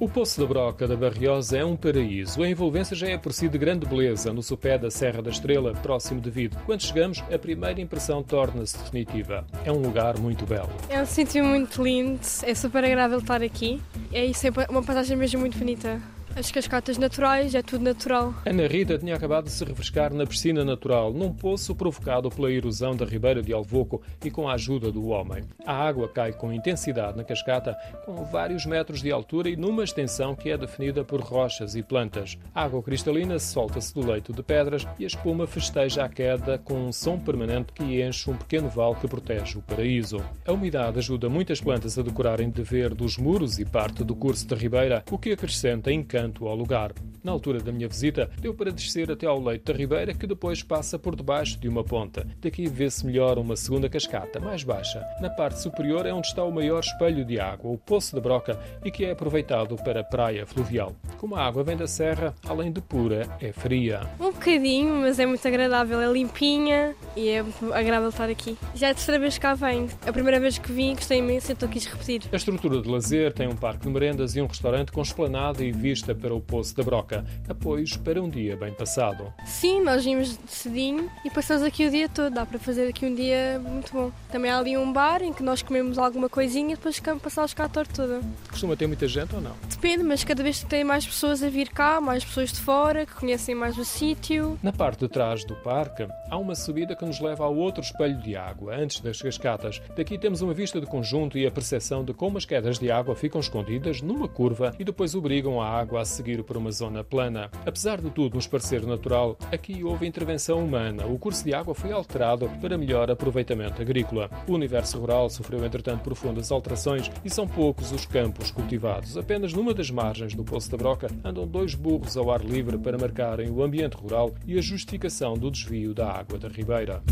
O Poço da Broca da Barriosa é um paraíso. A envolvência já é por si de grande beleza no sopé da Serra da Estrela, próximo de Vido. Quando chegamos, a primeira impressão torna-se definitiva. É um lugar muito belo. É um sítio muito lindo, é super agradável estar aqui. É isso, é uma paisagem mesmo muito bonita as cascatas naturais, é tudo natural. Ana Rita tinha acabado de se refrescar na piscina natural, num poço provocado pela erosão da ribeira de Alvoco e com a ajuda do homem. A água cai com intensidade na cascata, com vários metros de altura e numa extensão que é definida por rochas e plantas. A água cristalina solta-se do leito de pedras e a espuma festeja a queda com um som permanente que enche um pequeno vale que protege o paraíso. A umidade ajuda muitas plantas a decorarem de verde os muros e parte do curso da ribeira, o que acrescenta encanto ao lugar. Na altura da minha visita, deu para descer até ao leito da ribeira, que depois passa por debaixo de uma ponta. Daqui vê-se melhor uma segunda cascata, mais baixa. Na parte superior é onde está o maior espelho de água, o Poço da Broca, e que é aproveitado para praia fluvial. Como a água vem da serra, além de pura, é fria. Um bocadinho, mas é muito agradável. É limpinha e é agradável estar aqui. Já é a terceira vez que cá venho. A primeira vez que vim, gostei imenso e estou quis repetir. A estrutura de lazer tem um parque de merendas e um restaurante com esplanada e vista para o Poço da Broca, apoios para um dia bem passado. Sim, nós vimos cedinho e passamos aqui o dia todo, dá para fazer aqui um dia muito bom. Também há ali um bar em que nós comemos alguma coisinha e depois ficamos passar cá a tarde toda. Costuma ter muita gente ou não? Depende, mas cada vez tem mais pessoas a vir cá, mais pessoas de fora, que conhecem mais o sítio. Na parte de trás do parque, há uma subida que nos leva ao outro espelho de água, antes das cascatas. Daqui temos uma vista de conjunto e a percepção de como as quedas de água ficam escondidas numa curva e depois obrigam a água a seguir por uma zona plana. Apesar de tudo nos parecer natural, aqui houve intervenção humana. O curso de água foi alterado para melhor aproveitamento agrícola. O universo rural sofreu, entretanto, profundas alterações e são poucos os campos cultivados. Apenas numa das margens do Poço da Broca andam dois burros ao ar livre para marcarem o ambiente rural e a justificação do desvio da água da ribeira.